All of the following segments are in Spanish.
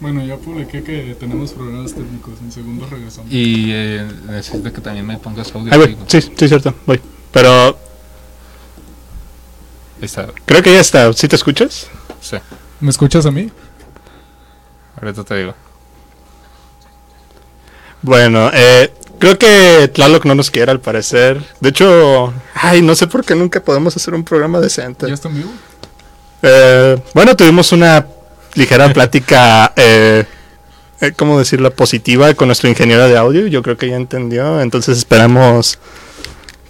Bueno, ya publiqué que tenemos problemas técnicos. En segundo regresamos. Y eh, necesito que también me pongas audio. Ahí voy. Sí, sí, cierto. Voy. Pero Ahí está. creo que ya está. ¿Sí te escuchas? Sí, ¿Me escuchas a mí? ahorita te digo. Bueno, eh, creo que Tlaloc no nos quiere al parecer. De hecho, ay, no sé por qué nunca podemos hacer un programa decente. ¿Ya está en vivo? Eh, bueno, tuvimos una ligera plática, eh, eh, ¿cómo decirlo? Positiva con nuestro ingeniero de audio. Yo creo que ya entendió. Entonces esperamos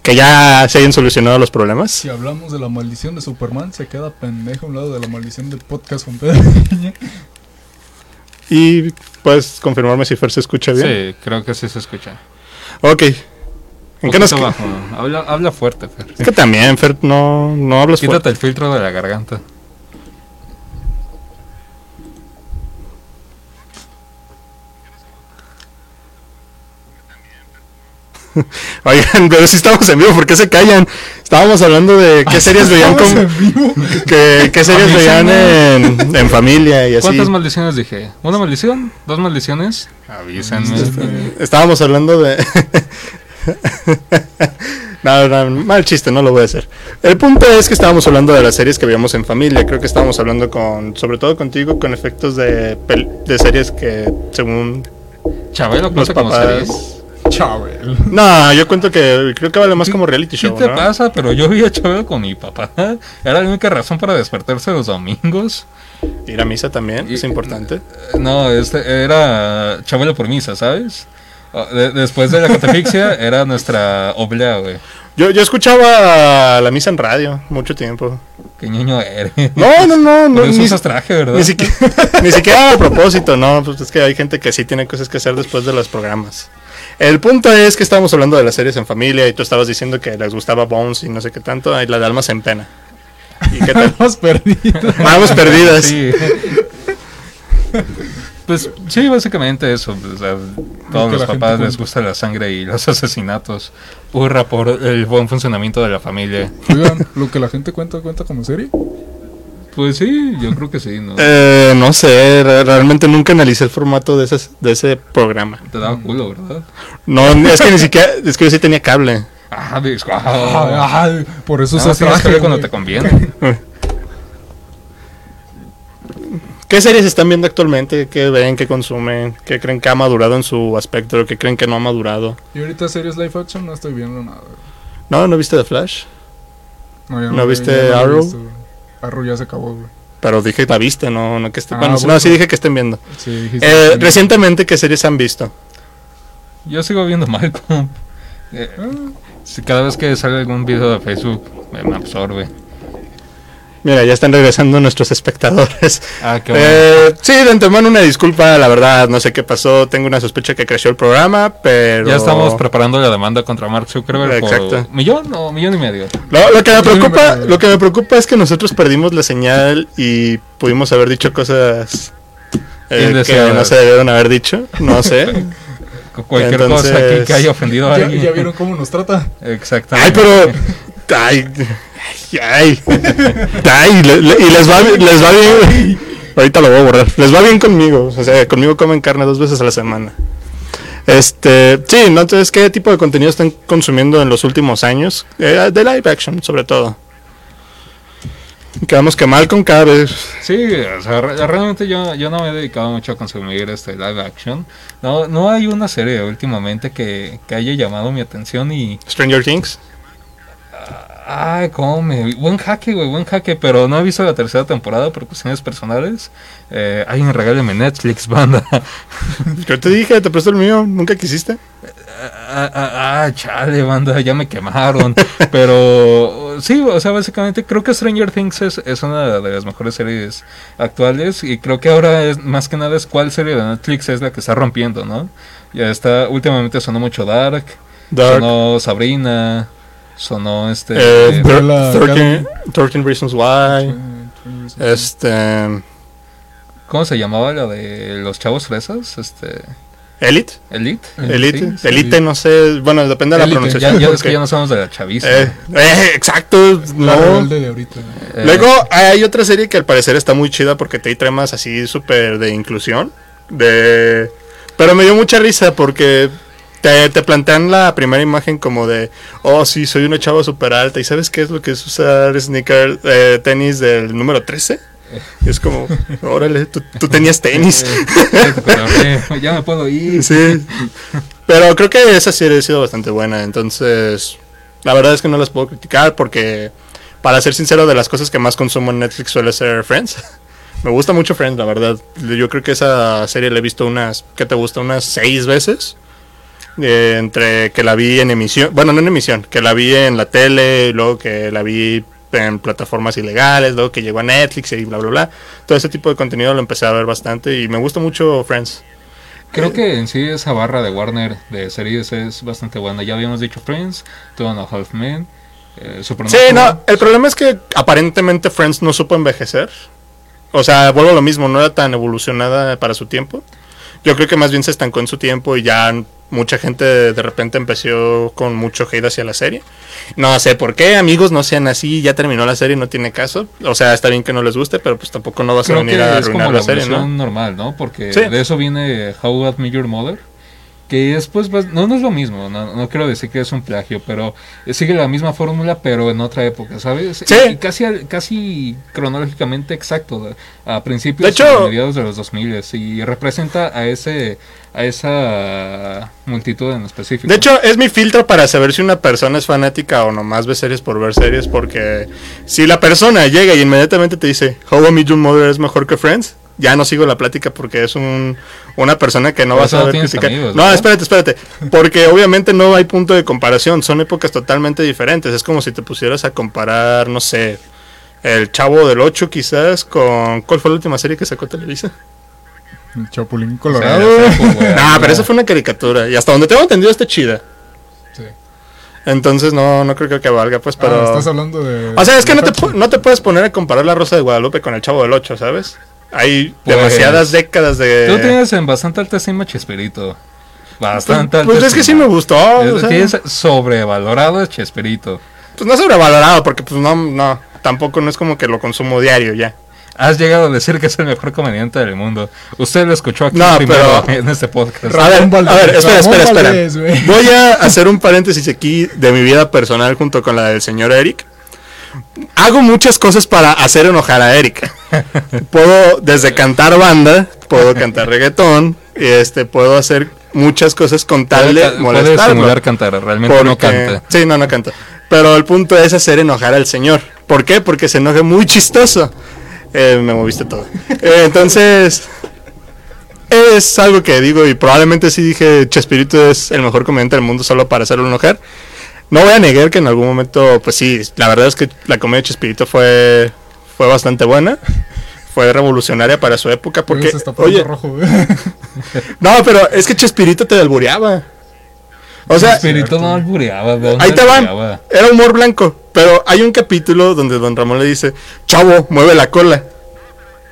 que ya se hayan solucionado los problemas. Si hablamos de la maldición de Superman, se queda pendejo a un lado de la maldición del podcast con Pedro. Y puedes confirmarme si Fer se escucha bien. Sí, creo que sí se escucha. Ok. ¿En qué nos. Habla, habla fuerte, Fer. Es que también, Fer, no, no hablas fuerte. Quítate el filtro de la garganta. Oigan, pero si estamos en vivo, ¿por qué se callan? Estábamos hablando de qué series veían con, que, qué series veían en, en familia y así. ¿Cuántas maldiciones dije? ¿Una maldición? ¿Dos maldiciones? Avísenme. Este, Estábamos hablando de... no, no, mal chiste, no lo voy a hacer. El punto es que estábamos hablando de las series que veíamos en familia. Creo que estábamos hablando con, sobre todo contigo, con efectos de, series que según Chabelo los como papás... series. Chavel. No, yo cuento que creo que vale más como reality ¿Qué show, te ¿no? pasa? Pero yo vi a Chabelo con mi papá. Era la única razón para despertarse los domingos. Ir a misa también, Y- es importante. Eh, No, este era Chabelo por misa, ¿sabes? Ah, de- después de la catafixia era nuestra oblea, güey. Yo, yo escuchaba la misa en radio mucho tiempo. Qué ñoño eres. No, no, no, no ni, usas traje, ¿verdad? ni siquiera, ni siquiera a propósito, no, pues es que hay gente que sí tiene cosas que hacer después de los programas. El punto es que estábamos hablando de las series en familia y tú estabas diciendo que les gustaba Bones y no sé qué tanto, y la de Almas en Pena. ¿Y qué tal? Estamos perdidos. Almas perdidas. Sí. Pues sí, básicamente eso. o sea, todos que los papás les gusta la sangre y los asesinatos. Hurra por el buen funcionamiento de la familia. Oigan, lo que la gente cuenta, cuenta como serie. Pues sí, yo creo que sí, ¿no? Eh, no sé, re- realmente nunca analicé el formato de, esas, de ese programa. Te daba culo, ¿verdad? No, es que ni siquiera, es que yo sí tenía cable. Ah, ah. ay, por eso traje ver cuando te conviene. ¿Qué series están viendo actualmente? ¿Qué ven? ¿Qué consumen? ¿Qué creen que ha madurado en su aspecto? ¿Qué creen que no ha madurado? Y ahorita series live action no estoy viendo nada. güey. ¿No? ¿No viste The Flash? No, ya ¿No vi- viste ya Arrow? Arrow ya se acabó, güey. Pero dije la viste, no, no que estén... Ah, bueno, bueno. no, sí dije que estén viendo. Sí, dijiste Eh, que- recientemente, ¿qué series han visto? Yo sigo viendo Malcolm. Eh, Ah, si cada vez que sale algún video de Facebook me absorbe. Mira, ya están regresando nuestros espectadores. Ah, qué bueno. Eh, sí, de antemano una disculpa, la verdad, no sé qué pasó. Tengo una sospecha que creció el programa, pero... Ya estamos preparando la demanda contra Mark Zuckerberg Exacto. por millón o millón y medio. Lo, lo que me preocupa, lo que me preocupa es que nosotros perdimos la señal y pudimos haber dicho cosas eh, que no se debieron haber dicho, no sé. Cu- Cualquier Entonces- cosa aquí que haya ofendido a ¿Ya, alguien. ya vieron cómo nos trata? Exactamente. Ay, pero ay, ay, ay, le- le- y les va les va bien. Ahorita lo voy a borrar. Les va bien conmigo, o sea, conmigo comen carne dos veces a la semana. Este, sí, ¿no? Entonces, ¿qué tipo de contenido están consumiendo en los últimos años? Eh, de live action, sobre todo. Quedamos que Malcolm cada vez Sí, o sea, re- realmente yo, yo no me he dedicado mucho a consumir este live action. No, no hay una serie últimamente que, que haya llamado mi atención y... Stranger Things. Ay, cómo me... Buen jaque, güey, buen jaque, pero no he visto la tercera temporada por cuestiones personales. Eh, alguien regáleme Netflix, banda. Yo te dije, te presto el mío, nunca quisiste. Ah, ah, ah, chale, banda, ya me quemaron. Pero sí, o sea, básicamente creo que Stranger Things es, es una de las mejores series actuales. Y creo que ahora es más que nada es cuál serie de Netflix es la que está rompiendo, ¿no? Ya está, últimamente sonó mucho Dark, Dark. sonó Sabrina, sonó este. Eh, eh, thir- Umbrella 13, Academy. 13 Reasons Why. Este. ¿Cómo se llamaba la de los chavos fresas? Este. Elite. Elite. Elite, Sí, sí. Elite, no sé, bueno, depende de la Elite, Ya, pronunciación. ya ves porque- que ya no somos de la chaviza. Eh, eh, exacto, La no. rebelde de ahorita. Eh, Luego hay otra serie que al parecer está muy chida porque te hay temas así súper de inclusión. De... Pero me dio mucha risa porque te, te plantean la primera imagen como de, oh sí, soy una chava súper alta y ¿sabes qué es lo que es usar sneaker, eh, tenis del número 13? Y es como, órale, tú, tú tenías tenis. eh, pero, eh, ya me puedo ir. Sí. Pero creo que esa serie ha sido bastante buena. Entonces, la verdad es que no las puedo criticar porque, para ser sincero, de las cosas que más consumo en Netflix suele ser Friends. Me gusta mucho Friends, la verdad. Yo creo que esa serie la he visto unas, ¿qué te gusta? Unas seis veces. Eh, entre que la vi en emisión, bueno, no en emisión, que la vi en la tele, y luego que la vi en plataformas ilegales, luego que llegó a Netflix y bla, bla, bla. Todo ese tipo de contenido lo empecé a ver bastante y me gusta mucho Friends. Creo que en sí esa barra de Warner de series es bastante buena. Ya habíamos dicho Friends, Two and a Half Men, eh, Sí, no, el problema es que aparentemente Friends no supo envejecer. O sea, vuelvo a lo mismo, no era tan evolucionada para su tiempo. Yo creo que más bien se estancó en su tiempo y ya mucha gente de repente empezó con mucho hate hacia la serie. No sé por qué, amigos, no sean así, ya terminó la serie, no tiene caso. O sea, está bien que no les guste, pero pues tampoco no vas a Creo venir a arruinar la la serie, ¿no? normal, ¿no? Porque Sí. de eso viene How I Met Your Mother. Que es pues, bas- no, no es lo mismo, no, no quiero decir que es un plagio, pero sigue la misma fórmula, pero en otra época, ¿sabes? Sí. Y casi, casi cronológicamente exacto, a principios De hecho- y mediados de los 2000 y representa a ese a esa multitud en específico. De hecho, es mi filtro para saber si una persona es fanática o nomás ve series por ver series, porque si la persona llega y inmediatamente te dice, How I Met Your Mother es mejor que Friends, ya no sigo la plática porque es un, una persona que no va a saber criticar. amigos, no, espérate, espérate, porque obviamente no hay punto de comparación, son épocas totalmente diferentes, es como si te pusieras a comparar, no sé, El Chavo del 8 quizás con... ¿Cuál fue la última serie que sacó Televisa? El Chapulín O sea, Colorado. No, pero esa fue una caricatura y hasta donde tengo entendido está chida. Sí. Entonces no, no creo que valga, pues, pero... Ah, estás hablando de. O sea, es que no te, no te puedes poner a comparar la Rosa de Guadalupe con el Chavo del 8, ¿sabes? Hay Pues, demasiadas décadas de... Tú tienes en bastante alta estima Chespirito. Bastante Pues, pues alta es que sí me gustó. o sea, tienes sobrevalorado Chespirito. pues no sobrevalorado, porque pues no, no, tampoco no es como que lo consumo diario ya. Has llegado a decir que es el mejor comediante del mundo. Usted lo escuchó aquí No, primero pero- en este podcast. A ver, a ver, espera, espera, espera. Voy a hacer un paréntesis aquí de mi vida personal junto con la del señor Eric. Hago muchas cosas para hacer enojar a Eric. Puedo desde cantar banda, puedo cantar reggaetón, y este, puedo hacer muchas cosas con tal de Puede, puede molestarlo. simular cantar, realmente no canta. Sí, no, no canta. Pero el punto es hacer enojar al señor. ¿Por qué? Porque se enoja muy chistoso. Eh, me moviste todo. Eh, entonces, es algo que digo y probablemente sí dije Chespirito es el mejor comediante del mundo solo para hacerlo enojar. No voy a negar que en algún momento, pues sí, la verdad es que la comedia de Chespirito fue, fue bastante buena. Fue revolucionaria para su época porque, Se está poniendo oye, rojo, güey. no, pero es que Chespirito te albureaba. O sea, Chespirito no albureaba. ¿de dónde Ahí te van. Era humor blanco. Pero hay un capítulo donde don Ramón le dice, chavo, mueve la cola.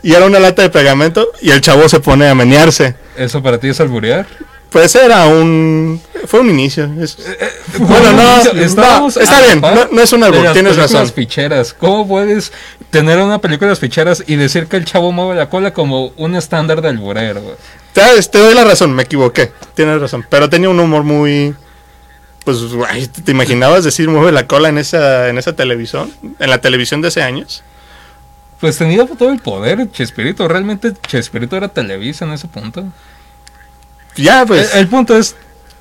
Y era una lata de pegamento y el chavo se pone a menearse. ¿Eso para ti es alburear? Pues era un... Fue un inicio. Es- bueno, no, no, está bien. No, no es un las tienes razón. ficheras. ¿Cómo puedes tener una película de las ficheras y decir que el chavo mueve la cola como un estándar de alburero? güey? Te, te doy la razón, me equivoqué. Tienes razón. Pero tenía un humor muy... Pues, guay, ¿te imaginabas decir mueve la cola en esa, en esa televisión? En la televisión de hace años. Pues tenía todo el poder, Chespirito. Realmente Chespirito era Televisa en ese punto. Ya, pues... el, el punto es,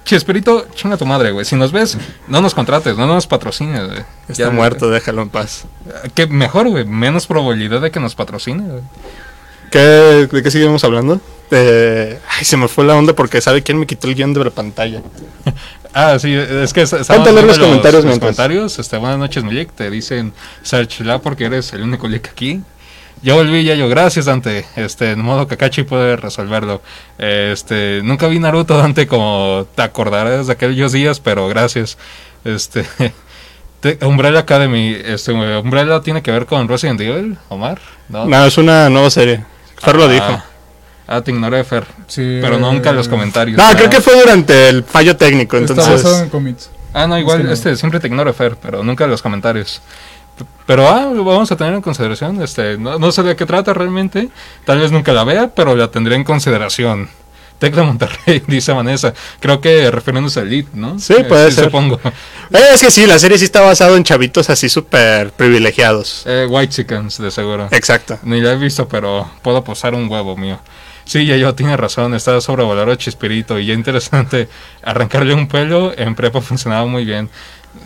Chespirito, chinga tu madre, güey. Si nos ves, no nos contrates, no nos patrocines, güey. está Ya, muerto, déjalo en paz. Que mejor, güey. Menos probabilidad de que nos patrocine, güey. ¿Qué, ¿De qué seguimos hablando? De- Ay, se me fue la onda porque sabe quién me quitó el guion de la pantalla. Ah, sí, es que Ponte a leer los comentarios los mientras. comentarios. Este, buenas noches, Milik. Te dicen Sarchila porque eres el único Lick aquí. Ya volví, ya yo. Gracias, Dante. Este, en modo Kakashi puede resolverlo. Este, nunca vi Naruto, Dante, como te acordarás de aquellos días, pero gracias. Este, te- Umbrella Academy. Este, Umbrella tiene que ver con Resident Evil, Omar. ¿No? No, es una nueva serie. Fer lo Ah, dijo. Ah, te ignoré, Fer. Sí, Pero eh, nunca los comentarios. No, Ah. creo que fue durante el fallo técnico, Está entonces... basado en. Ah, no, igual, Es que no. este, siempre te ignoro, Fer, pero nunca los comentarios. Pero, ah, lo vamos a tener en consideración. Este, no, no sé de qué trata realmente. Tal vez nunca la vea, pero la tendré en consideración. Tecla Monterrey, dice Vanessa. Creo que refiriéndose al lead, ¿no? Sí, puede ser. Supongo. Eh, es que sí, la serie sí está basada en chavitos así súper privilegiados. Eh, White Chickens, de seguro. Exacto. Ni la he visto, pero puedo posar un huevo mío. Sí, ya yo tiene razón, está sobrevalorado Chispirito y ya interesante arrancarle un pelo en prepa funcionaba muy bien.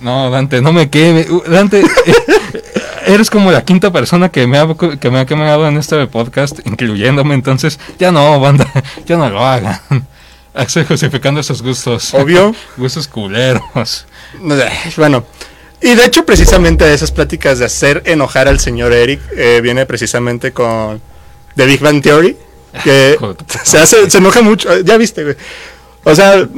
No, Dante, no me queme. Dante, eh, eres como la quinta persona que me, ha, que me ha quemado en este podcast, incluyéndome, entonces ya no, banda, ya no lo hagan. Estoy justificando esos gustos. Obvio. gustos culeros. Sé, Bueno, y de hecho precisamente esas pláticas de hacer enojar al señor Eric eh, viene precisamente con The Big Bang Theory, que se hace, se enoja mucho, eh, ya viste, güey. O sea,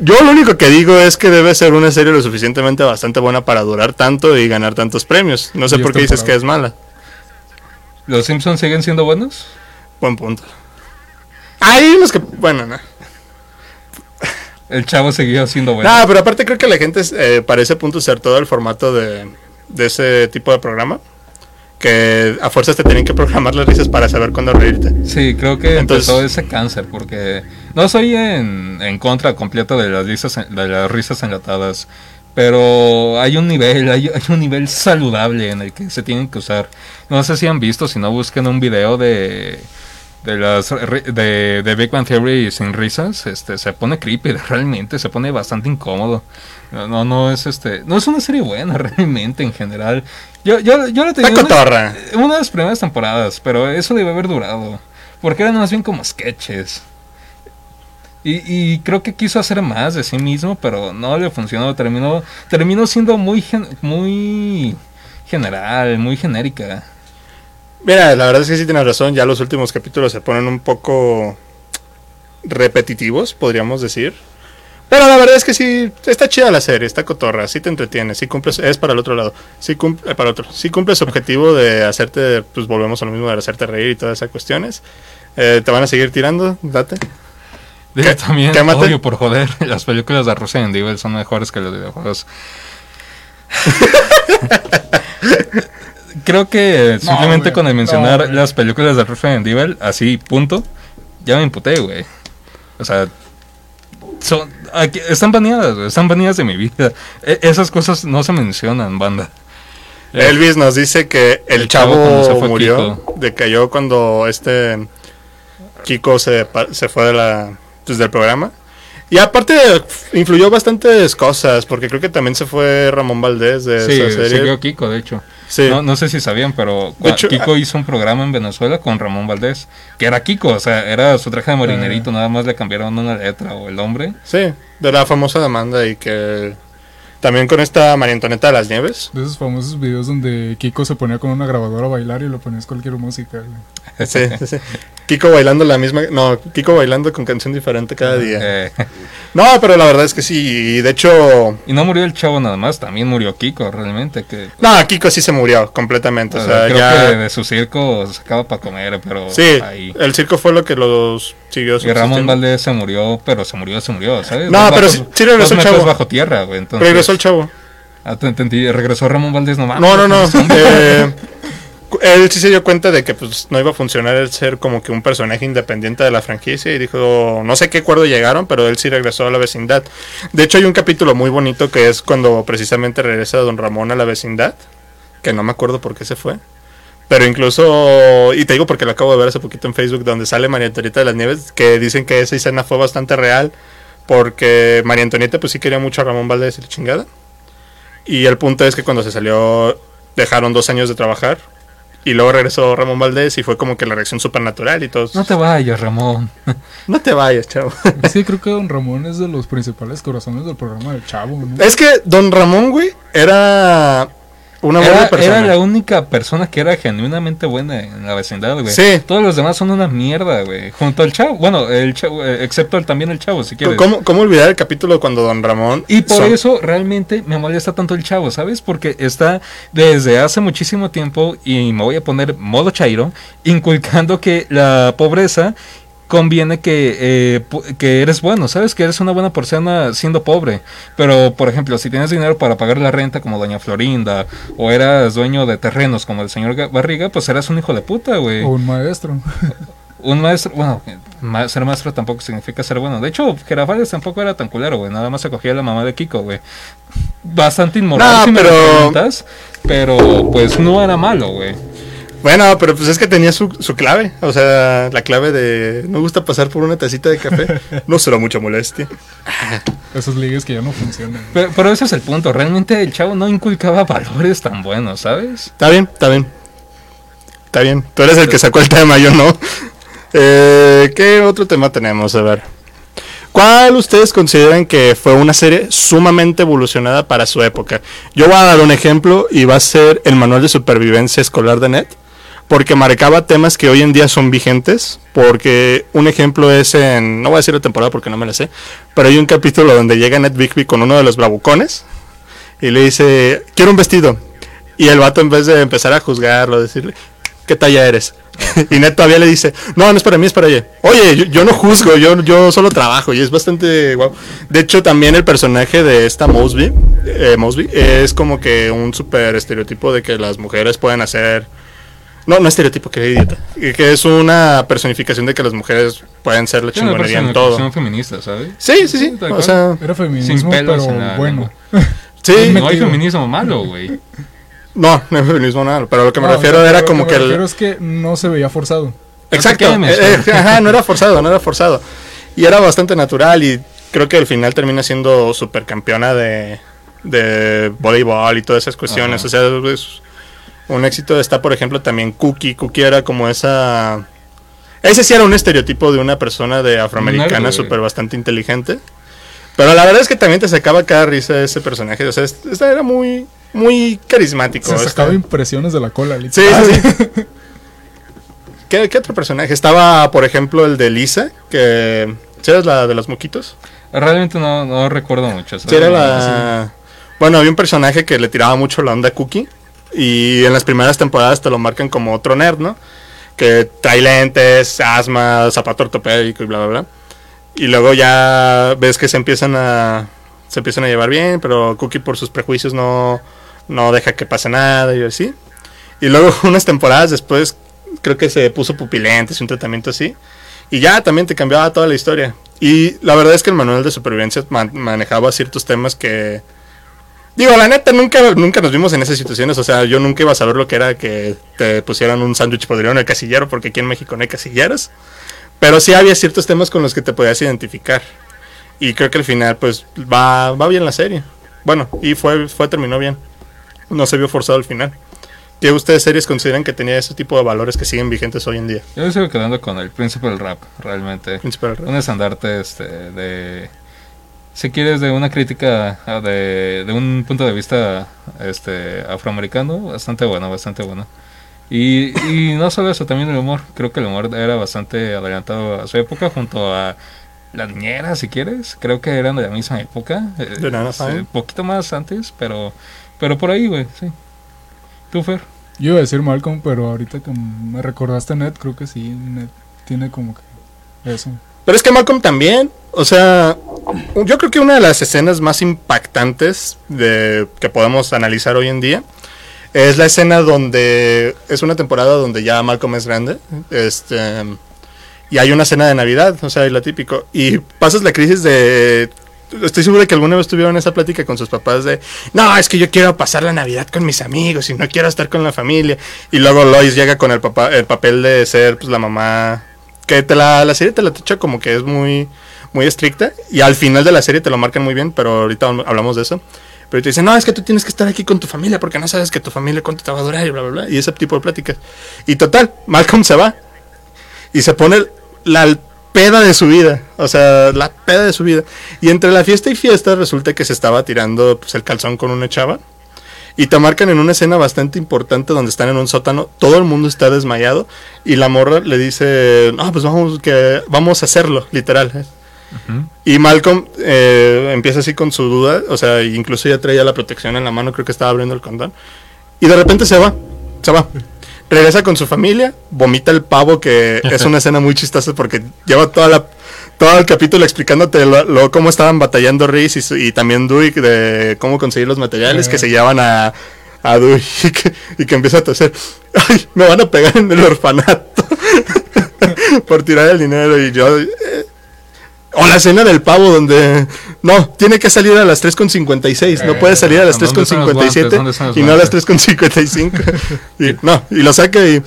yo lo único que digo es que debe ser una serie lo suficientemente bastante buena para durar tanto y ganar tantos premios. No sé por qué dices que es mala. ¿Los Simpsons siguen siendo buenos? Buen punto. Hay unos que, bueno, no. El chavo seguía siendo bueno. No, pero aparte creo que la gente eh, para ese punto ser todo el formato de, de ese tipo de programa. Que a fuerzas te tienen que programar las risas para saber cuándo reírte. Sí, creo que Entonces- empezó ese cáncer porque no soy en, en contra completo de las risas de las risas enlatadas, pero hay un nivel, hay, hay un nivel saludable en el que se tienen que usar. No sé si han visto, si no busquen un video de de las de, de Big Bang Theory sin risas, este se pone creepy, realmente se pone bastante incómodo. No, no, no es este, no es una serie buena realmente en general. Yo yo yo la tenía una de las primeras temporadas, pero eso debe haber durado. Porque eran más bien como sketches. Y, y creo que quiso hacer más de sí mismo, pero no le funcionó. Terminó, terminó siendo muy, gen- muy general, muy genérica. Mira, la verdad es que sí tienes razón. Ya los últimos capítulos se ponen un poco repetitivos, podríamos decir. Pero la verdad es que sí, está chida la serie, está cotorra, sí te entretiene, sí cumples, es para el otro lado, sí cumple, eh, para otro, sí cumple su objetivo de hacerte, pues volvemos a lo mismo, de hacerte reír y todas esas cuestiones. Eh, te van a seguir tirando, date. ¿Qué- también, quémate? odio por joder, las películas de Resident Evil son mejores que los videojuegos. Creo que simplemente güey, con el mencionar las películas de Resident Evil, así, punto, ya me imputé, güey. O sea, son, aquí- están baneadas, güey, están baneadas de mi vida. E- esas cosas no se mencionan, banda. Elvis nos dice que el, El chavo chavo, se fue murió, Kiko. decayó cuando este Kiko se, se fue de la, pues, del programa. Y aparte influyó bastantes cosas, porque creo que también se fue Ramón Valdés de Sí, esa serie. siguió Kiko, de hecho. Sí. No, no sé si sabían, pero hecho, Kiko hizo un programa en Venezuela con Ramón Valdés, que era Kiko, o sea, era su traje de marinerito, nada más le cambiaron una letra o el nombre. Sí, de la famosa demanda y que también con esta María Antonieta de las Nieves. De esos famosos videos donde Kiko se ponía con una grabadora a bailar y le ponías cualquier música. Sí, sí, sí. Kiko bailando la misma, no, Kiko bailando con canción diferente cada día. Eh, No, pero la verdad es que sí, y de hecho, y no murió el chavo nada más, también murió Kiko, realmente. Que, no, Kiko sí se murió completamente, o sea, creo ya que de su circo sacaba para comer, pero Sí, ahí. el circo fue lo que los siguió Y Ramón. Valdés se murió, pero se murió, se murió, ¿sabes? No, pero bajos- sí- sí regresó el chavo. bajo tierra, güey. Entonces, Regresó el chavo. Ah, te entendí, regresó Ramón Valdés, no mames. No, no, no. hombre. eh, él sí se dio cuenta de que pues no iba a funcionar el ser como que un personaje independiente de la franquicia y dijo, no sé qué acuerdo llegaron, pero él sí regresó a la vecindad. De hecho hay un capítulo muy bonito que es cuando precisamente regresa Don Ramón a la vecindad, que no me acuerdo por qué se fue. Pero incluso, y te digo porque lo acabo de ver hace poquito en Facebook, donde sale María Antonieta de las Nieves, que dicen que esa escena fue bastante real, porque María Antonieta pues sí quería mucho a Ramón Valdés y la chingada. Y el punto es que cuando se salió, dejaron dos años de trabajar. Y luego regresó Ramón Valdés y fue como que la reacción supernatural y todos. No te vayas, Ramón. No te vayas, chavo. Sí, creo que Don Ramón es de los principales corazones del programa del Chavo, ¿no? es que Don Ramón, güey, era. Una Era, buena persona. era la única persona que era genuinamente buena en la vecindad, güey. Sí. Todos los demás son una mierda, güey. Junto al chavo. Bueno, el chavo, eh, excepto el- también el chavo, si quieres. ¿Cómo, ¿Cómo olvidar el capítulo cuando Don Ramón... Y por son- eso realmente me molesta tanto el chavo, ¿sabes? Porque está desde hace muchísimo tiempo, y me voy a poner modo chairo, inculcando que la pobreza conviene que, eh, pu- que eres bueno, ¿sabes? Que eres una buena persona siendo pobre. Pero, por ejemplo, si tienes dinero para pagar la renta como Doña Florinda, o eras dueño de terrenos como el señor Ga- Barriga, pues eras un hijo de puta, güey. O un maestro. Un maestro, bueno, ma- ser maestro tampoco significa ser bueno. De hecho, Gerafales tampoco era tan culero, güey. Nada más se cogía a la mamá de Kiko, güey. Bastante inmoral, No, si me lo pero- preguntas, pero pues no era malo, güey. Bueno, pero pues es que tenía su, su clave. O sea, la clave de... No gusta pasar por una tacita de café. No será mucha molestia. Esos ligues que ya no funcionan. Pero, pero ese es el punto. Realmente el chavo no inculcaba valores tan buenos, ¿sabes? Está bien, está bien. Está bien. Tú eres el que sacó el tema, yo no. Eh, ¿Qué otro tema tenemos? A ver. ¿Cuál ustedes consideran que fue una serie sumamente evolucionada para su época? Yo voy a dar un ejemplo y va a ser el manual de supervivencia escolar de NET. Porque marcaba temas que hoy en día son vigentes. Porque un ejemplo es en. No voy a decir la temporada porque no me la sé. Pero hay un capítulo donde llega Ned Bigby con uno de los bravucones. Y le dice: Quiero un vestido. Y el vato, en vez de empezar a juzgarlo, decirle: ¿Qué talla eres? y Ned todavía le dice: No, no es para mí, es para ella. Oye, yo, no juzgo, yo, yo solo trabajo. Y es bastante guau. De hecho, también el personaje de esta Mosby, eh, Mosby es como que un súper estereotipo de que las mujeres pueden hacer. No, no estereotipo, que idiota. Que es una personificación de que las mujeres pueden ser la chingonería en todo. una feminista, ¿sabes? Sí, sí, sí. tal O cual. sea, Era Sin feminismo, pelos pero en la bueno. sí. No hay feminismo malo, güey. No, no es feminismo nada. Pero lo que me No, refiero lo era lo como que el. refiero es que no se veía forzado. Exacto. No eh, eh, ajá, no era forzado, no era forzado. Y era bastante natural y creo que al final termina siendo supercampeona de, de voleibol y todas esas cuestiones. Ajá. O sea, es un éxito. Está, por ejemplo, también Cookie. Cookie era como esa... Ese sí era un estereotipo de una persona de afroamericana súper bastante inteligente. Pero la verdad es que también te sacaba cada risa ese personaje. O sea, era muy, muy carismático. Se este. sacaba impresiones de la cola, Sí, literal. sí, sí. ¿Qué, qué otro personaje? Estaba, por ejemplo, el de Lisa, que... ¿Sí eres la de los moquitos? Realmente no, no recuerdo mucho. Sí, era la... Bueno, había un personaje que le tiraba mucho la onda a Cookie. Y en las primeras temporadas te lo marcan como otro nerd, ¿no? Que trae lentes, asma, zapato ortopédico y bla, bla, bla. Y luego ya ves que se empiezan a... Se empiezan a llevar bien, pero Cookie por sus prejuicios no, no deja que pase nada y así. Y luego unas temporadas después creo que se puso pupilentes un tratamiento así. Y ya también te cambiaba toda la historia. Y la verdad es que el manual de supervivencia man- manejaba ciertos temas que... Digo, la neta, nunca, nunca nos vimos en esas situaciones. O sea, yo nunca iba a saber lo que era que te pusieran un sándwich podrido en el casillero, porque aquí en México no hay casilleros. Pero sí había ciertos temas con los que te podías identificar. Y creo que al final, pues, va, va bien la serie. Bueno, y fue, fue terminó bien. No se vio forzado al final. ¿Qué ustedes series consideran que tenía ese tipo de valores que siguen vigentes hoy en día? Yo me sigo quedando con el príncipe del rap, realmente. Príncipe del Rap. Un estandarte este, de... Si quieres, de una crítica ah, de, de un punto de vista este, afroamericano, bastante bueno, bastante bueno. Y, y no solo eso, también el humor. Creo que el humor era bastante adelantado a su época, junto a la niñera, si quieres. Creo que eran de la misma época. eh, De Fine. Un poquito más antes, pero, pero por ahí, güey, sí. ¿Tú, Fer? Yo iba a decir Malcolm, pero ahorita que me recordaste Ned, creo que sí, Ned tiene como que eso. Pero es que Malcolm también, o sea, yo creo que una de las escenas más impactantes que podemos analizar hoy en día es la escena donde es una temporada donde ya Malcolm es grande, este, y hay una cena de Navidad, o sea, lo típico, y pasas la crisis de Estoy seguro de que alguna vez tuvieron esa plática con sus papás de, no, es que yo quiero pasar la Navidad con mis amigos y no quiero estar con la familia. Y luego Lois llega con el, papá, el papel de ser pues, la mamá, que te la, la serie te la tacha como que es muy, muy estricta. Y al final de la serie te lo marcan muy bien, pero ahorita hablamos de eso. Pero te dicen, no, es que tú tienes que estar aquí con tu familia porque no sabes que tu familia cuánto te va a durar y bla, bla, bla. Y ese tipo de pláticas. Y total, Malcolm se va y se pone la peda de su vida, o sea, la peda de su vida. Y entre la fiesta y fiesta resulta que se estaba tirando pues, el calzón con una chava. Y te marcan en una escena bastante importante donde están en un sótano, todo el mundo está desmayado y la morra le dice, no, pues vamos, que, vamos a hacerlo, literal. ¿Eh? Ujú. Y Malcolm eh, empieza así con su duda, o sea, incluso ya traía la protección en la mano, creo que estaba abriendo el condón. Y de repente se va, se va. Regresa con su familia, vomita el pavo, que es una escena muy chistosa porque lleva toda la, todo el capítulo explicándote lo, lo- cómo estaban batallando Reese y, y también Dewey de cómo conseguir los materiales que se llevan a, a Dewey y que, y que empieza a toser. Ay, me van a pegar en el orfanato por tirar el dinero y yo... eh, o la escena del pavo donde... No, tiene que salir a las 3.56. No Eh, puede salir a las ¿dónde están los guantes? 3.57 ¿Dónde están los y no a las guantes? 3.55. y, no, y lo saca y...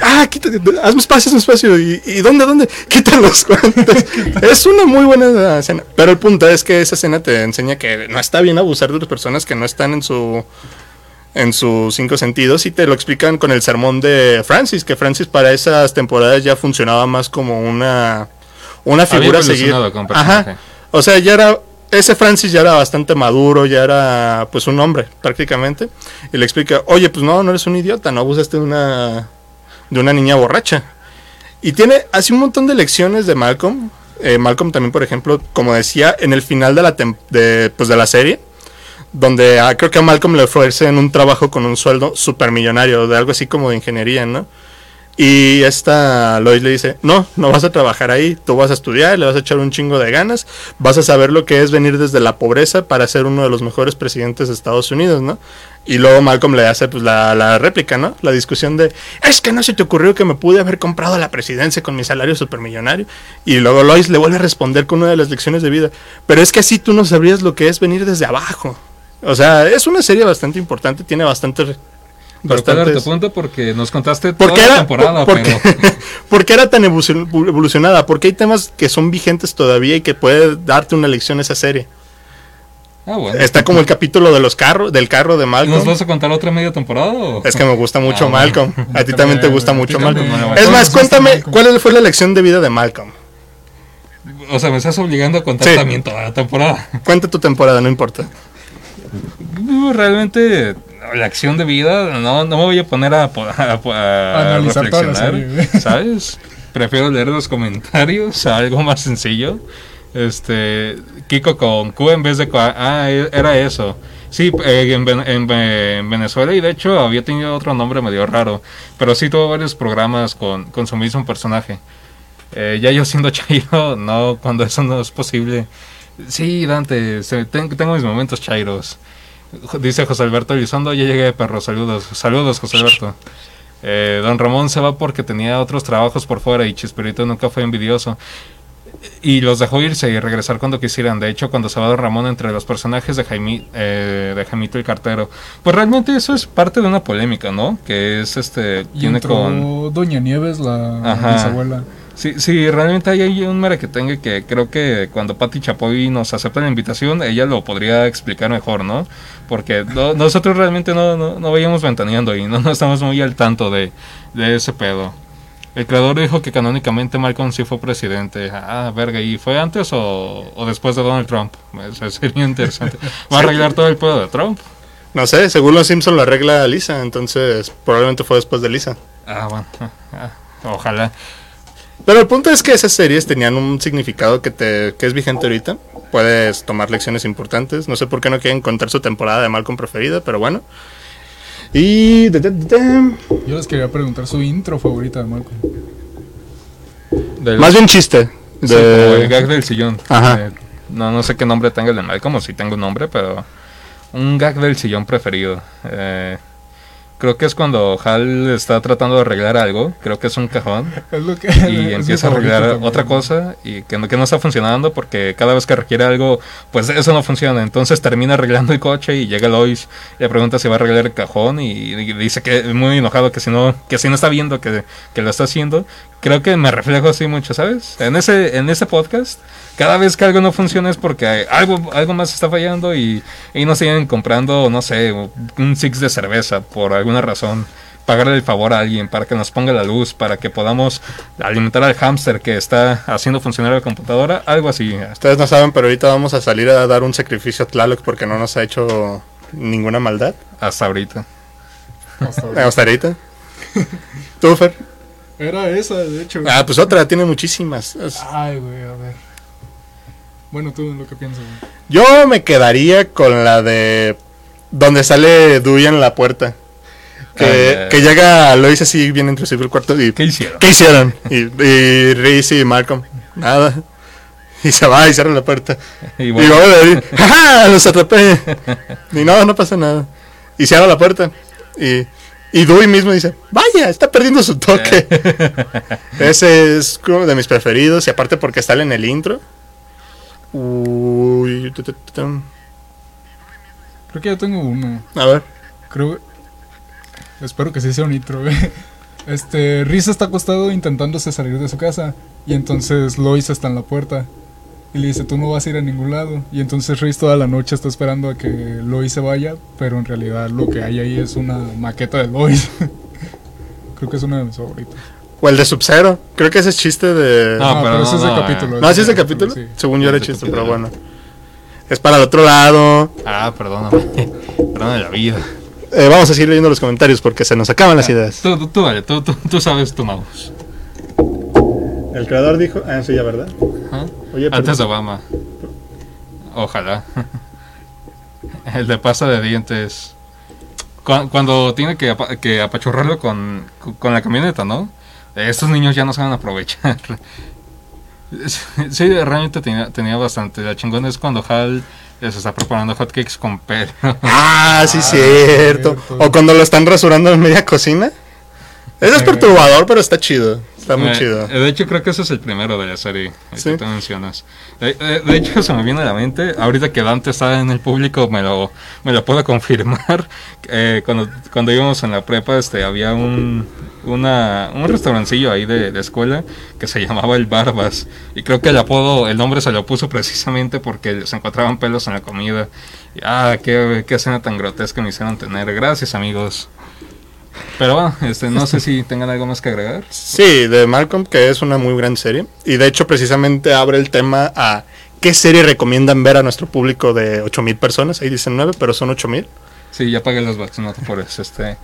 Ah, quítate, hazme espacio, hazme espacio. ¿Y, y dónde, dónde? Quita los guantes. es una muy buena escena. Pero el punto es que esa escena te enseña que no está bien abusar de las personas que no están en su en sus cinco sentidos y te lo explican con el sermón de Francis, que Francis para esas temporadas ya funcionaba más como una una figura a seguir. evolucionado como personaje. Ajá. O sea, ya era ese Francis ya era bastante maduro, ya era pues un hombre prácticamente y le explica, "Oye, pues no, no eres un idiota, no abusaste de una de una niña borracha." Y tiene así un montón de lecciones de Malcolm. Eh, Malcolm también, por ejemplo, como decía, en el final de la, de, pues, de la serie, donde ah, creo que a Malcolm le ofrecen un trabajo con un sueldo supermillonario, de algo así como de ingeniería, ¿no? Y esta Lois le dice, no, no vas a trabajar ahí, tú vas a estudiar, le vas a echar un chingo de ganas, vas a saber lo que es venir desde la pobreza para ser uno de los mejores presidentes de Estados Unidos, ¿no? Y luego Malcolm le hace pues la, la réplica, ¿no? La discusión de, es que no se te ocurrió que me pude haber comprado la presidencia con mi salario supermillonario. Y luego Lois le vuelve a responder con una de las lecciones de vida, pero es que así tú no sabrías lo que es venir desde abajo. O sea, es una serie bastante importante, tiene bastante... Pero ¿cuál era tu bastantes- punto? Porque nos contaste ¿Por toda qué la era, temporada, por, por qué- pero... por qué era tan evolucion- evolucionada? Porque hay temas que son vigentes todavía y que puede darte una lección esa serie. Ah, bueno. Está como el capítulo de los carros, del carro de ¿Nos Malcolm. vas a contar otra media temporada? o? Es que me gusta mucho Ah, bueno. Malcolm. A ti también te gusta mucho. Malcolm. Es más, Todos cuéntame, ¿cuál fue la lección de vida de Malcolm? O sea, me estás obligando a contar Sí. también toda la temporada. Cuenta tu temporada, no importa. No, Realmente, la acción de vida, no, no me voy a poner a, a, a reflexionar. ¿sabes? Prefiero leer los comentarios, algo más sencillo. Este, Kiko con Q en vez de... Ah, e- era eso. Sí, eh, en, Ven- en Ve- en Venezuela y de hecho había tenido otro nombre medio raro, pero sí tuvo varios programas con, con su mismo personaje. Eh, ya yo siendo Chairo, no, cuando eso no es posible. Sí, Dante, tengo mis momentos Chairos. Dice José Alberto Elizondo, ya llegué, perro, saludos. Saludos, José Alberto. Eh, don Ramón se va porque tenía otros trabajos por fuera y Chisperito nunca fue envidioso. Y los dejó irse y regresar cuando quisieran. De hecho, cuando se va Don Ramón entre los personajes de, Jaime, eh, de Jaimito el Cartero. Pues realmente eso es parte de una polémica, ¿no? Que es este... Y Tiene con... Doña Nieves, la Ajá. bisabuela. Sí, sí, realmente hay un tenga que creo que cuando Patti Chapoy nos acepta la invitación, ella lo podría explicar mejor, ¿no? Porque no- nosotros realmente no, no, no veíamos ventaneando y no, no estamos muy al tanto de, de ese pedo. El creador dijo que canónicamente Malcolm sí fue presidente. Ah, verga, ¿y fue antes o, o después de Donald Trump? Eso sería interesante. ¿Va a arreglar todo el pedo de Trump? No sé, según los Simpson lo arregla Lisa, entonces probablemente fue después de Lisa. Ah, bueno, ah, ojalá. Pero el punto es que esas series tenían un significado que, te, que es vigente ahorita. Puedes tomar lecciones importantes. No sé por qué no quieren contar su temporada de Malcolm preferida, pero bueno. Y... de- de- de- de- Yo les quería preguntar su intro favorita de Malcolm. Del- Más bien chiste. Sí, como el De... gag del sillón. Ajá. Eh, no, no sé qué nombre tenga el de Malcolm, o si tengo un nombre, pero un gag del sillón preferido. Eh, creo que es cuando Hal está tratando de arreglar algo, creo que es un cajón, Es lo que, y es empieza a arreglar también. otra cosa y que no, que no está funcionando porque cada vez que requiere algo, pues eso no funciona. Entonces termina arreglando el coche y llega Lois y le pregunta si va a arreglar el cajón y, y dice que es muy enojado que si no, que si no está viendo que, que lo está haciendo. Creo que me reflejo así mucho, ¿sabes? En ese, en ese podcast, cada vez que algo no funciona es porque hay- algo, algo más está fallando y, y no siguen comprando, no sé, un six de cerveza por alguna razón pagarle el favor a alguien para que nos ponga la luz, para que podamos alimentar al hámster que está haciendo funcionar la computadora, algo así. Ustedes no saben, pero ahorita vamos a salir a dar un sacrificio a Tlaloc porque no nos ha hecho ninguna maldad. Hasta ahorita. Hasta. Hasta ahorita. ¿Tú, Fer? Era esa, de hecho. Ah, pues otra, tiene muchísimas. Ay, güey, a ver. Bueno, tú lo que piensas, güey. Yo me quedaría con la de donde sale Dewey en la puerta. Que, Ah, que llega Lois así bien intrusivo el cuarto y ¿Qué hicieron? ¿Qué hicieron? Y, y Reese y Malcolm, nada. Y se va y cierra la puerta. Y Y bueno, luego de ahí, ¡ja! Los atrapé. Y no, no pasa nada. Y cierra la puerta. Y, y Dewey mismo dice, vaya, está perdiendo su toque. Ese es como de mis preferidos. Y aparte porque sale en el intro. Uy. Creo que ya tengo uno. a ver. Creo. Espero que sí sea un güey. Este, Reese está acostado intentándose salir de su casa. Y entonces Lois está en la puerta. Y le dice, tú no vas a ir a ningún lado. Y entonces Reese toda la noche está esperando a que Lois se vaya. Pero en realidad lo que hay ahí es una maqueta de Lois. Creo que es uno de mis favoritos. O el de Sub-Zero. Creo que ese es chiste de. No, Ah, pero ese no, es de no, capítulo. ¿No, así es de capítulo? Sí. Según yo era chiste, pero bueno. Es para el otro lado. Ah, perdóname. Perdóname la vida. Eh, vamos a seguir leyendo los comentarios porque se nos acaban las ideas. Tú, tú, tú, dale, tú, tú, tú sabes tu mouse. El creador dijo. Ah, sí, ya, ¿verdad? Ajá. Oye, Antes de Obama. Ojalá. El de pasta de dientes. Cu- Cuando tiene que, apa- que apachurrarlo con, con la camioneta, ¿no? Estos niños ya no saben aprovechar. Sí, realmente tenía, tenía bastante. La chingona es cuando Hal les está preparando hotcakes con pelo. Ah, sí, Ah, cierto. cierto. O cuando lo están rasurando en media cocina. Eso es perturbador, pero está chido. Está muy Eh, chido. eh, De hecho, creo que ese es el primero de la serie Sí. que tú mencionas. De, eh, de hecho, se me viene a la mente, ahorita que Dante está en el público, me lo, me lo puedo confirmar. Eh, cuando, cuando íbamos en la prepa, este, había un, una, un restaurancillo ahí de, de escuela que se llamaba El Barbas. Y creo que el apodo, el nombre se lo puso precisamente porque se encontraban pelos en la comida. Y, ah, qué, qué escena tan grotesca me hicieron tener. Gracias, amigos. Pero bueno, este, no sé si tengan algo más que agregar. Sí, de Malcolm, que es una muy gran serie. Y de hecho, precisamente abre el tema a qué serie recomiendan ver a nuestro público de 8000 personas. Ahí dicen 9, pero son 8000. Sí, ya pagué los bucks, no te apures, Este,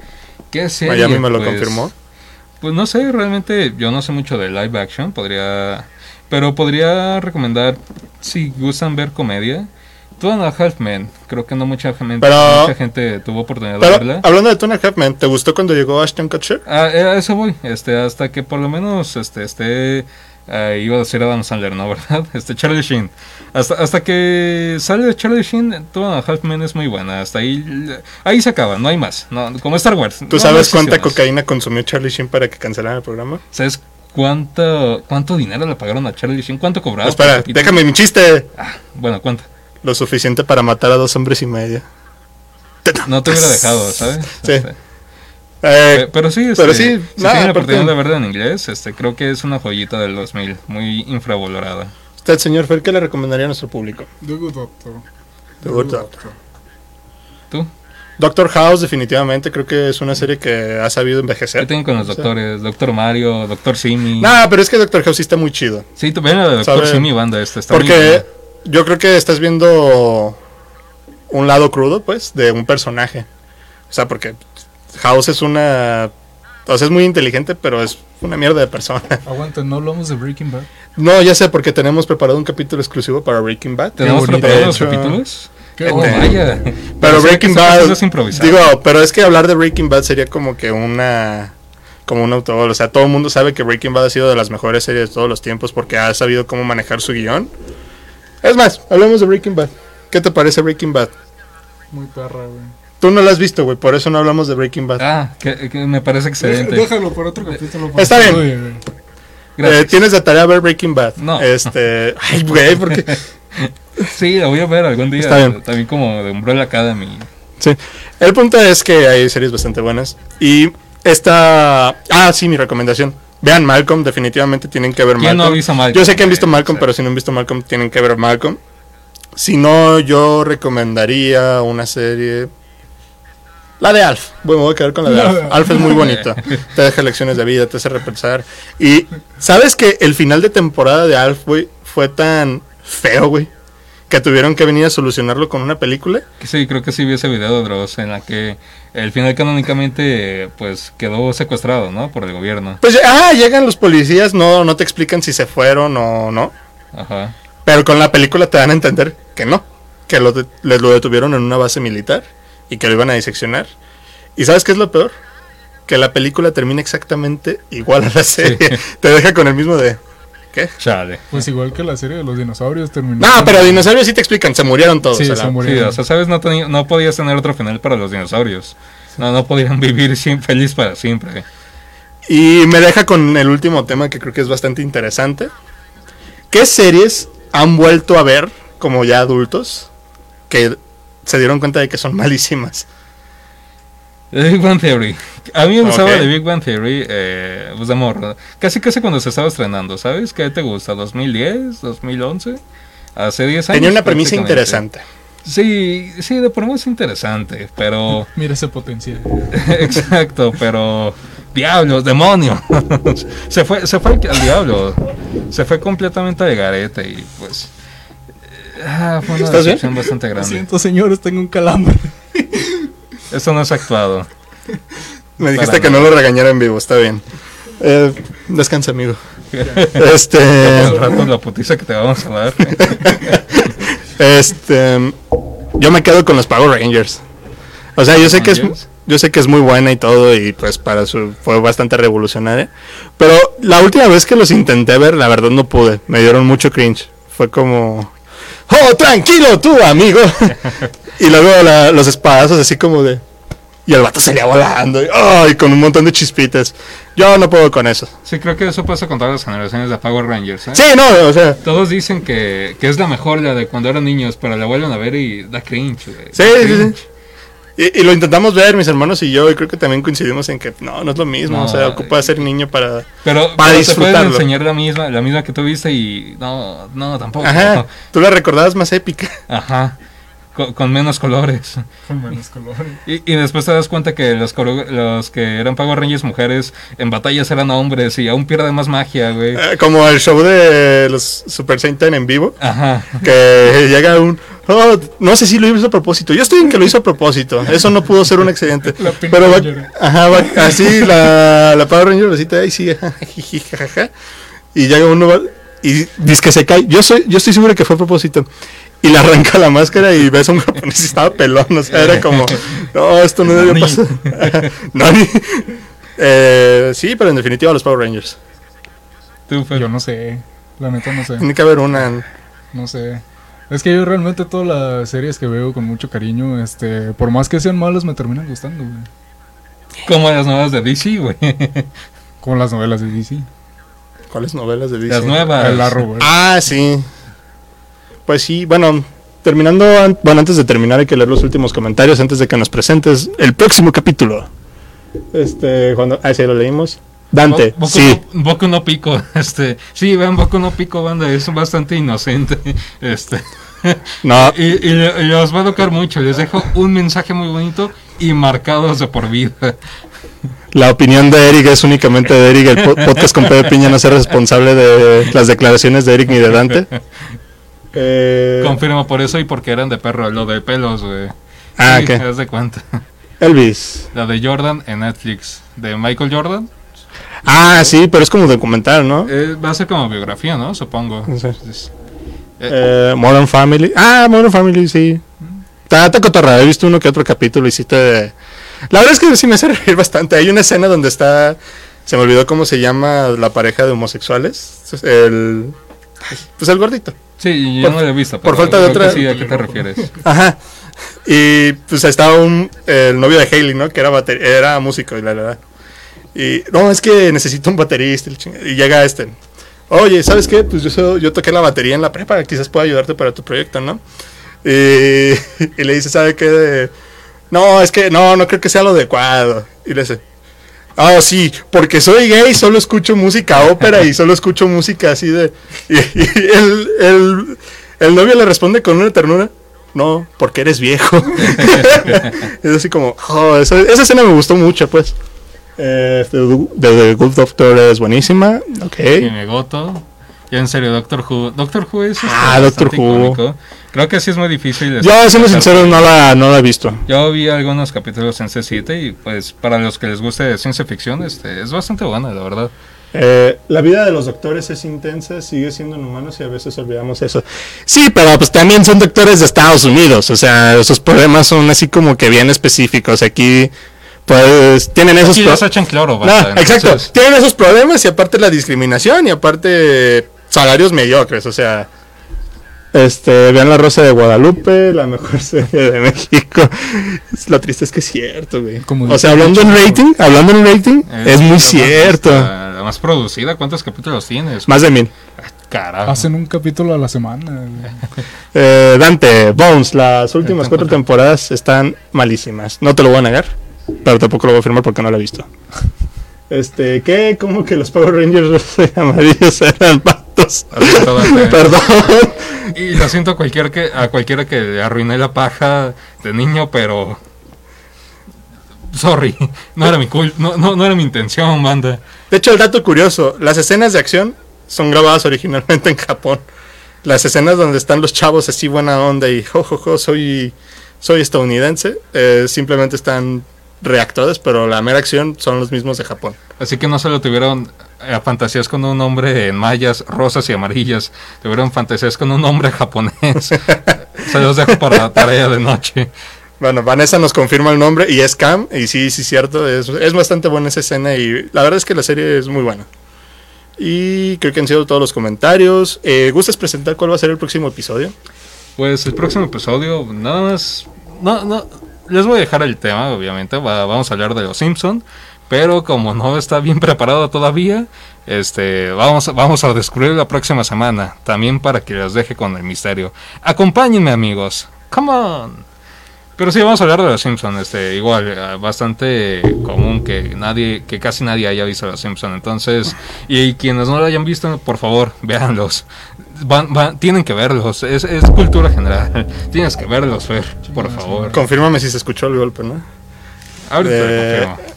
¿Qué serie? Miami me lo Pues, confirmó. Pues no sé, realmente yo no sé mucho de live action, podría... Pero podría recomendar, si gustan ver comedia, Two and a Half Men. Creo que no mucha gente, Pero- mucha gente tuvo oportunidad de Pero verla. hablando de Tuna Halfman, ¿te gustó cuando llegó Ashton Kutcher? Ah, eh, a eso voy, este, hasta que por lo menos este, esté, eh, iba a decir Adam Sandler, ¿no? ¿Verdad? Este, Charlie Sheen. Hasta, hasta que sale Charlie Sheen, Two and a Half Men es muy buena, hasta ahí, ahí se acaba, no hay más, no, como Star Wars. ¿Tú no sabes cuánta cocaína consumió Charlie Sheen para que cancelaran el programa? ¿Sabes cuánto, cuánto dinero le pagaron a Charlie Sheen? ¿Cuánto cobraba? Espera, déjame mi chiste. Ah, bueno, ¿cuánto? Lo suficiente para matar a dos hombres y medio. No te hubiera dejado, ¿sabes? Sí. Este, Eh, pe- pero sí, este, pero sí, si nada, la oportunidad de verla en inglés, este, creo que es una joyita del 2000, muy infravalorada. usted, señor Fer, ¿qué le recomendaría a nuestro público? The Good Doctor. The Good Doctor. ¿Tú? Doctor House, definitivamente, creo que es una serie que ha sabido ¿Qué envejecer. tienen con los doctores? Doctor Mario, Doctor Simi. Nah, pero es que Doctor House sí está muy chido. Sí, tú ven la de Doctor Sabe- Simi banda esta, está Porque. Yo creo que estás viendo un lado crudo, pues, de un personaje. O sea, porque House es una... O sea, es muy inteligente, pero es una mierda de persona. Aguanta, no hablamos de Breaking Bad. No, ya sé, porque tenemos preparado un capítulo exclusivo para Breaking Bad. ¿Tenemos preparados los capítulos? Qué Oh, vaya. Pero Breaking Bad, digo, pero es que hablar de Breaking Bad sería como que una, como un autogol. O sea, todo el mundo sabe que Breaking Bad ha sido de las mejores series de todos los tiempos porque ha sabido cómo manejar su guion. Es más, hablemos de Breaking Bad. ¿Qué te parece Breaking Bad? Muy perra, güey. Tú no la has visto, güey, por eso no hablamos de Breaking Bad. Ah, que, que me parece excelente. Déjalo por otro capítulo. Está que bien. Gracias. Eh, tienes de tarea ver Breaking Bad. No. Este, ay, güey, porque Sí, la voy a ver algún día. Está bien. También como de Umbrella Academy. Sí. El punto es que hay series bastante buenas. Y esta. Ah, sí, mi recomendación. Vean Malcolm, definitivamente tienen que ver ¿Quién no ha Malcolm. visto Malcolm? Yo sé que han visto Malcolm, sí. pero si no han visto Malcolm, tienen que ver Malcolm. Si no, yo recomendaría una serie. La de Alf. Bueno, me voy a quedar con la de Alf. Alf es muy bonita. Te deja lecciones de vida, te hace repensar. Y, ¿sabes que el final de temporada de Alf, güey, fue tan feo, güey? Que tuvieron que venir a solucionarlo con una película. Sí, creo que sí vi ese video de Dross en la que el final canónicamente pues quedó secuestrado, ¿no? Por el gobierno. Pues ah, llegan los policías, no, no te explican si se fueron o no. Ajá. Pero con la película te dan a entender que no, que lo de- lo detuvieron en una base militar y que lo iban a diseccionar. ¿Y sabes qué es lo peor? Que la película termina exactamente igual a la serie. Te deja con el mismo de... ¿Qué? Chale. Pues igual que la serie de los dinosaurios terminó. No, pero dinosaurios sí te explican, se murieron todos. Sí, o sea, se murieron. Sí, o sea, sabes, no, no podías tener otro final para los dinosaurios. No, no podían vivir sin, feliz para siempre. Y me deja con el último tema que creo que es bastante interesante. ¿Qué series han vuelto a ver como ya adultos que se dieron cuenta de que son malísimas? The Big Bang Theory. A mí me gustaba Ok. The Big Bang Theory, eh, pues de morro. Casi casi cuando se estaba estrenando, ¿sabes? ¿Qué te gusta? ¿2010? ¿2011? Hace 10 años. Tenía una premisa interesante. Sí, sí, de por es interesante, pero... Mira ese potencial. Exacto, pero... Diablos, demonios. se fue, se fue al, al diablo. Se fue completamente de garete y pues... eh, Ah, fue una decepción bastante Lo grande. siento, señores, tengo un calambre. Esto no es actuado. Me dijiste que no lo regañara en vivo, está bien. Eh, descansa, amigo. Este, Al rato la putiza que te vamos a dar. este, yo me quedo con los Power Rangers. O sea, yo sé que es, yo sé que es muy buena y todo y pues para su fue bastante revolucionaria. Pero la última vez que los intenté ver, la verdad no pude. Me dieron mucho cringe. Fue como, oh, tranquilo tú, amigo. y luego la- los espadazos así como de, y el vato salía volando y, ay, con un montón de chispitas. Yo no puedo con eso. Sí, creo que eso pasa con todas las generaciones de Power Rangers. ¿eh? Sí, no, o sea, Todos dicen que, que es la mejor la de cuando eran niños, pero la vuelven a ver y da cringe. Sí, Da sí, cringe. sí. Y, y lo intentamos ver, mis hermanos y yo, y creo que también coincidimos en que no, no es lo mismo. No, o sea, ocupa ser niño para. Pero, Para pero te disfrutarlo. enseñar la misma, la misma que tú viste y no, no, tampoco. Ajá, tú la recordabas más épica. Ajá. Con, con menos colores. Con menos colores. Y, y después te das cuenta que los, los que eran Power Rangers mujeres en batallas eran hombres y aún pierde más magia, güey. Eh, como el show de los Super Saiyan en vivo, Ajá. que llega un. "Oh, no sé si lo hizo a propósito. Yo estoy en que lo hizo a propósito. Eso no pudo ser un accidente. La Pink Pero va, ajá, va- así la, la Power Ranger sigue. jiji, jajaja. Y llega uno va- y dice que se cae. Yo soy, yo estoy seguro que fue a propósito. Y le arranca la máscara y ves a un japonés y estaba pelón. O sea, era como, no, esto no debió Nani. pasar. Nani. Eh, sí, pero en definitiva los Power Rangers. Tú. Yo no sé. La neta no sé. Tiene que haber una. No sé. Es que yo realmente todas las series que veo con mucho cariño, este, por más que sean malas, me terminan gustando, güey. Como las nuevas de DC, güey. Como las novelas de DC. ¿Cuáles novelas de DC? Las nuevas. El Arrow, güey. Ah, sí. Pues sí, bueno, terminando, an- bueno, antes de terminar hay que leer los últimos comentarios antes de que nos presentes el próximo capítulo. Este, cuando, ah, sí, lo leímos. Dante, Bo- Boku sí. no, Boku no Pico, este, sí, vean Boku no Pico, banda, es bastante inocente, este, No, y, y va a tocar mucho, les dejo un mensaje muy bonito y marcados de por vida. la opinión de Eric es únicamente de Eric. El po- podcast con Pepe Piña no se responsable de las declaraciones de Eric ni de Dante. Eh, Confirmo por eso y porque eran de perro, lo de pelos, güey. ah, Sí, ¿qué? haz de cuenta. Elvis. La de Jordan en Netflix, de Michael Jordan, Ah, sí, pero es como documental, ¿no? eh, va a ser como biografía, ¿no? Supongo. No sé. Es- eh, Eh, Modern Family. Ah, Modern Family, sí. Está está cotorra. He visto uno que otro capítulo y sí te... La verdad es que sí me hace reír bastante. Hay una escena donde está... Se me olvidó cómo se llama la pareja de homosexuales. El... Pues el gordito. Sí, yo por- no lo he visto. por falta de otra- Sí, ¿a qué te refieres? Ajá. Y pues estaba un, el novio de Hailey, ¿no? Que era, era músico y la verdad. Y no, es que necesito un baterista. Y llega este. Oye, ¿sabes qué? Pues yo, yo toqué la batería en la prepa, quizás pueda ayudarte para tu proyecto, ¿no? Y, y le dice, ¿sabe qué? De, no, es que no, no creo que sea lo adecuado. Y le dice, ah, sí, porque soy gay, solo escucho música ópera y solo escucho música así de... Y, y el, el, el novio le responde con una ternura, no, porque eres viejo. es así como, oh, esa, esa escena me gustó mucho, pues. Eh, The Good Doctor es buenísima, ok. Y me goto. Ya en serio, Doctor Who. Doctor Who es Ah, Doctor Who. icónico. Creo que sí es muy difícil. Yo, siendo sincero, no la, no la he visto. Yo vi algunos capítulos en C7 y pues para los que les guste ciencia ficción, este, es bastante buena, la verdad. Eh, la vida de los doctores es intensa, sigue siendo humanos y a veces olvidamos eso. Sí, pero pues también son doctores de Estados Unidos, o sea, esos problemas son así como que bien específicos. Aquí, pues, tienen esos Aquí los pro- echan cloro, No, banda, exacto, entonces- tienen esos problemas y aparte la discriminación y aparte salarios mediocres, o sea, este, vean la Rosa de Guadalupe, la mejor serie de México. Lo triste es que es cierto, güey. Como O sea, hablando en rating, hablando en rating, es, la muy más cierto. vista, La más producida, ¿cuántos capítulos tienes? Más de mil. Carajo. Hacen un capítulo a la semana. Eh, Dante, Bones, las últimas cuatro temporadas están malísimas. No te lo voy a negar, pero tampoco lo voy a afirmar porque no lo he visto. Este, ¿qué? ¿Cómo que los Power Rangers amarillos eran patos? Perdón. Y lo siento a cualquiera que, a cualquiera que le arruiné la paja de niño, pero... Sorry, no era mi cul no, no, no era mi intención, banda. De hecho, el dato curioso, las escenas de acción son grabadas originalmente en Japón. Las escenas donde están los chavos así buena onda y jo, jo, jo, soy, soy estadounidense, eh, simplemente están reactores, pero la mera acción son los mismos de Japón. Así que no solo tuvieron eh, fantasías con un hombre en mayas rosas y amarillas, tuvieron fantasías con un hombre japonés. Se los dejo para la tarea de noche. Bueno, Vanessa nos confirma el nombre y es Cam, y sí, sí, cierto, es, es bastante buena esa escena y la verdad es que la serie es muy buena. Y creo que han sido todos los comentarios. Eh, ¿Gustas presentar cuál va a ser el próximo episodio? Pues el próximo episodio, nada más. No, no. Les voy a dejar el tema, obviamente. va- vamos a hablar de los Simpson. Pero como no está bien preparado todavía, este, vamos, vamos a descubrir la próxima semana. También para que los deje con el misterio. Acompáñenme, amigos. Come on. Pero sí, vamos a hablar de los Simpson. Este, igual, eh, bastante común que nadie, que casi nadie haya visto los Simpson. Entonces, y quienes no lo hayan visto, por favor, véanlos. Van, van- tienen que verlos. Es, es cultura general. Tienes que verlos, Fer, por favor. Confírmame si se escuchó el golpe, ¿no? Ahorita Eh, confirmo.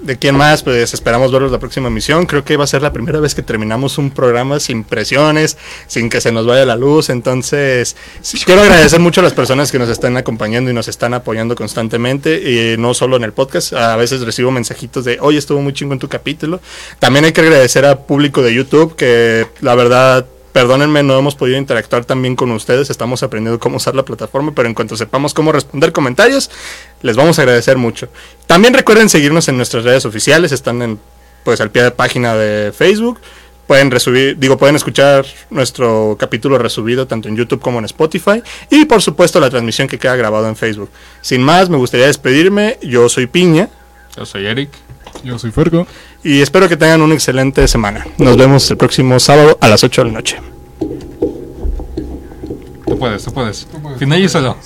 ¿De quién más? Pues esperamos verlos la próxima emisión. Creo que va a ser la primera vez que terminamos un programa sin presiones, sin que se nos vaya la luz. Entonces, quiero agradecer mucho a las personas que nos están acompañando y nos están apoyando constantemente. Y no solo en el podcast, a veces recibo mensajitos de, oye, estuvo muy chingo en tu capítulo. También hay que agradecer al público de YouTube, que la verdad Perdónenme, no hemos podido interactuar tan bien con ustedes. Estamos aprendiendo cómo usar la plataforma, pero en cuanto sepamos cómo responder comentarios, les vamos a agradecer mucho. También recuerden seguirnos en nuestras redes oficiales, están en pues al pie de página de Facebook. Pueden resubir, digo, pueden escuchar nuestro capítulo resubido tanto en YouTube como en Spotify y por supuesto la transmisión que queda grabado en Facebook. Sin más, me gustaría despedirme. Yo soy Piña Yo soy Eric. Yo soy Fergo. Y espero que tengan una excelente semana. Nos vemos el próximo sábado a las 8 de la noche. Tú puedes, tú puedes. Tú puedes. Finalízalo.